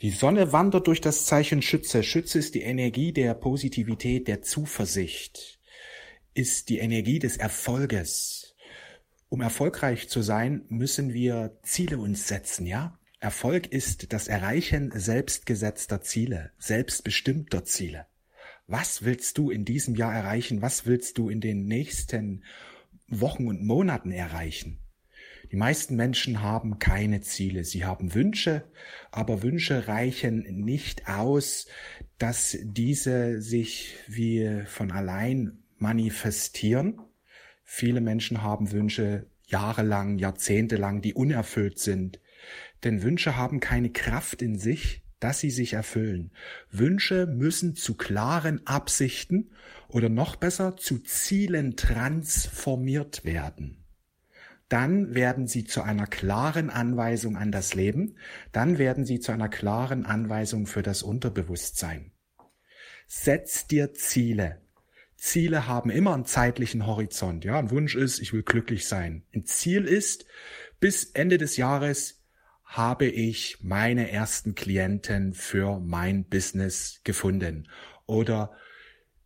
Die Sonne wandert durch das Zeichen Schütze. Schütze ist die Energie der Positivität, der Zuversicht, ist die Energie des Erfolges. Um erfolgreich zu sein, müssen wir Ziele uns setzen, ja? Erfolg ist das Erreichen selbstgesetzter Ziele, selbstbestimmter Ziele. Was willst du in diesem Jahr erreichen? Was willst du in den nächsten Wochen und Monaten erreichen? Die meisten Menschen haben keine Ziele. Sie haben Wünsche, aber Wünsche reichen nicht aus, dass diese sich wie von allein manifestieren. Viele Menschen haben Wünsche jahrelang, jahrzehntelang, die unerfüllt sind. Denn Wünsche haben keine Kraft in sich, dass sie sich erfüllen. Wünsche müssen zu klaren Absichten oder noch besser zu Zielen transformiert werden dann werden sie zu einer klaren Anweisung an das Leben, dann werden sie zu einer klaren Anweisung für das Unterbewusstsein. Setz dir Ziele. Ziele haben immer einen zeitlichen Horizont. Ja, ein Wunsch ist, ich will glücklich sein. Ein Ziel ist, bis Ende des Jahres habe ich meine ersten Klienten für mein Business gefunden. Oder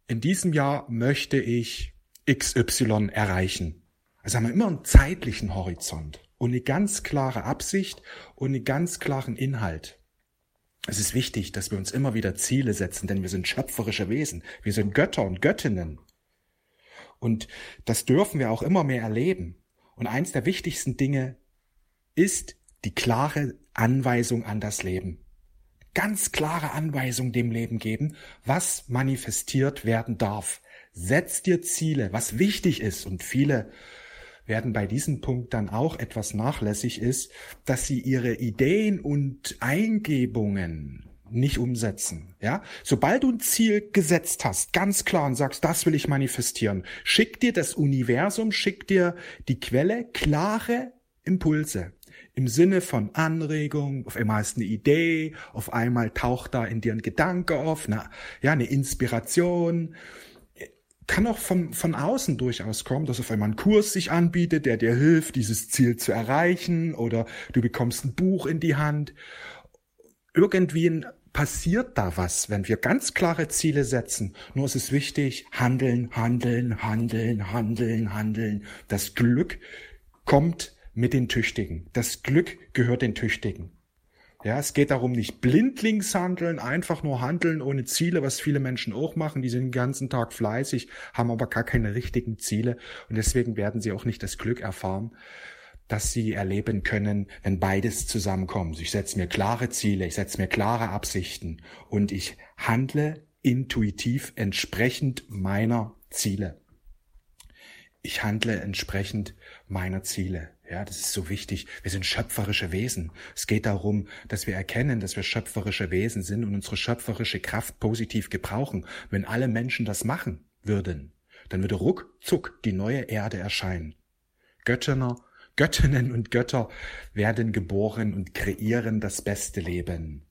in diesem Jahr möchte ich XY erreichen. Also haben wir immer einen zeitlichen Horizont und eine ganz klare Absicht und einen ganz klaren Inhalt. Es ist wichtig, dass wir uns immer wieder Ziele setzen, denn wir sind schöpferische Wesen. Wir sind Götter und Göttinnen. Und das dürfen wir auch immer mehr erleben. Und eins der wichtigsten Dinge ist die klare Anweisung an das Leben. Ganz klare Anweisung dem Leben geben, was manifestiert werden darf. Setz dir Ziele, was wichtig ist. Und viele werden bei diesem Punkt dann auch etwas nachlässig ist, dass sie ihre Ideen und Eingebungen nicht umsetzen. Ja, sobald du ein Ziel gesetzt hast, ganz klar und sagst, das will ich manifestieren, schick dir das Universum, schick dir die Quelle klare Impulse im Sinne von Anregung, auf einmal ist eine Idee, auf einmal taucht da in dir ein Gedanke auf, na, ja, eine Inspiration, kann auch von, von außen durchaus kommen, dass auf einmal ein Kurs sich anbietet, der dir hilft, dieses Ziel zu erreichen oder du bekommst ein Buch in die Hand. Irgendwie passiert da was, wenn wir ganz klare Ziele setzen. Nur ist es wichtig, handeln, handeln, handeln, handeln, handeln. Das Glück kommt mit den Tüchtigen. Das Glück gehört den Tüchtigen. Ja, es geht darum, nicht blindlings handeln, einfach nur handeln ohne Ziele, was viele Menschen auch machen. Die sind den ganzen Tag fleißig, haben aber gar keine richtigen Ziele und deswegen werden sie auch nicht das Glück erfahren, dass sie erleben können, wenn beides zusammenkommt. Ich setze mir klare Ziele, ich setze mir klare Absichten und ich handle intuitiv entsprechend meiner Ziele. Ich handle entsprechend meiner Ziele. Ja, das ist so wichtig. Wir sind schöpferische Wesen. Es geht darum, dass wir erkennen, dass wir schöpferische Wesen sind und unsere schöpferische Kraft positiv gebrauchen. Wenn alle Menschen das machen würden, dann würde ruckzuck die neue Erde erscheinen. Göttinnen, Göttinnen und Götter werden geboren und kreieren das beste Leben.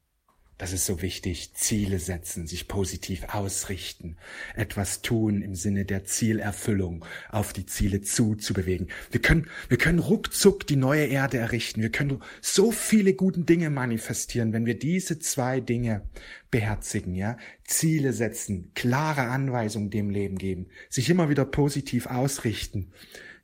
Das ist so wichtig. Ziele setzen, sich positiv ausrichten, etwas tun im Sinne der Zielerfüllung, auf die Ziele zuzubewegen. Wir können, wir können ruckzuck die neue Erde errichten. Wir können so viele guten Dinge manifestieren, wenn wir diese zwei Dinge beherzigen, ja. Ziele setzen, klare Anweisungen dem Leben geben, sich immer wieder positiv ausrichten,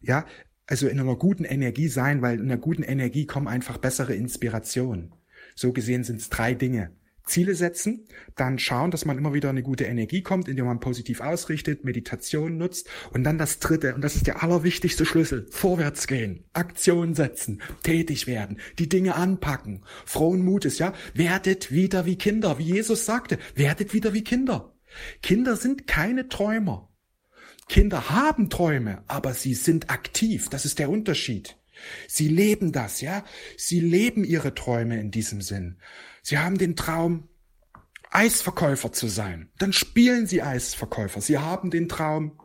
ja. Also in einer guten Energie sein, weil in einer guten Energie kommen einfach bessere Inspirationen. So gesehen sind es drei Dinge. Ziele setzen, dann schauen, dass man immer wieder eine gute Energie kommt, indem man positiv ausrichtet, Meditation nutzt und dann das dritte, und das ist der allerwichtigste Schlüssel, vorwärts gehen, Aktion setzen, tätig werden, die Dinge anpacken, frohen Mutes, ja, werdet wieder wie Kinder, wie Jesus sagte, werdet wieder wie Kinder. Kinder sind keine Träumer. Kinder haben Träume, aber sie sind aktiv, das ist der Unterschied. Sie leben das, ja? Sie leben ihre Träume in diesem Sinn. Sie haben den Traum, Eisverkäufer zu sein. Dann spielen Sie Eisverkäufer. Sie haben den Traum,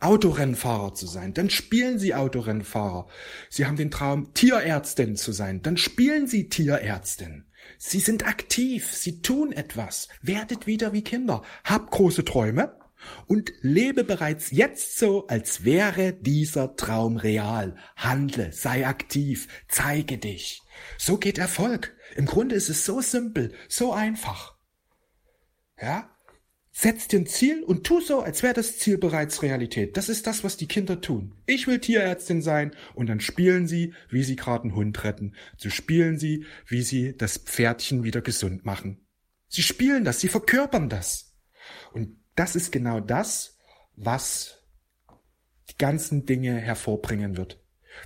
Autorennfahrer zu sein. Dann spielen Sie Autorennfahrer. Sie haben den Traum, Tierärztin zu sein. Dann spielen Sie Tierärztin. Sie sind aktiv. Sie tun etwas. Werdet wieder wie Kinder. Hab große Träume und lebe bereits jetzt so, als wäre dieser Traum real. Handle, sei aktiv, zeige dich. So geht Erfolg. Im Grunde ist es so simpel, so einfach. Ja? Setz dir ein Ziel und tu so, als wäre das Ziel bereits Realität. Das ist das, was die Kinder tun. Ich will Tierärztin sein und dann spielen sie, wie sie gerade einen Hund retten. So spielen sie, wie sie das Pferdchen wieder gesund machen. Sie spielen das, sie verkörpern das. Und das ist genau das, was die ganzen Dinge hervorbringen wird.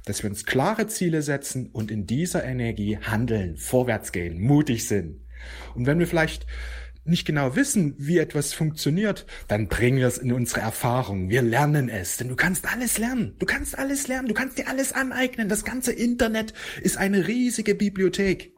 Dass wir uns klare Ziele setzen und in dieser Energie handeln, vorwärts gehen, mutig sind. Und wenn wir vielleicht nicht genau wissen, wie etwas funktioniert, dann bringen wir es in unsere Erfahrung. Wir lernen es, denn du kannst alles lernen. Du kannst alles lernen, du kannst dir alles aneignen. Das ganze Internet ist eine riesige Bibliothek.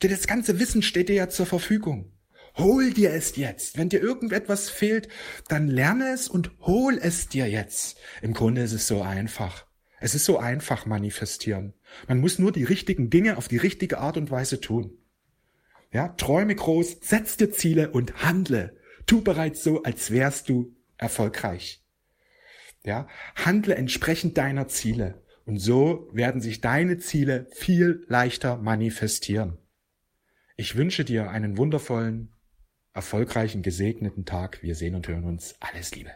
Das ganze Wissen steht dir ja zur Verfügung. Hol dir es jetzt. Wenn dir irgendetwas fehlt, dann lerne es und hol es dir jetzt. Im Grunde ist es so einfach. Es ist so einfach manifestieren. Man muss nur die richtigen Dinge auf die richtige Art und Weise tun. Ja, träume groß, setz dir Ziele und handle. Tu bereits so, als wärst du erfolgreich. Ja, handle entsprechend deiner Ziele. Und so werden sich deine Ziele viel leichter manifestieren. Ich wünsche dir einen wundervollen, erfolgreichen, gesegneten Tag. Wir sehen und hören uns. Alles Liebe.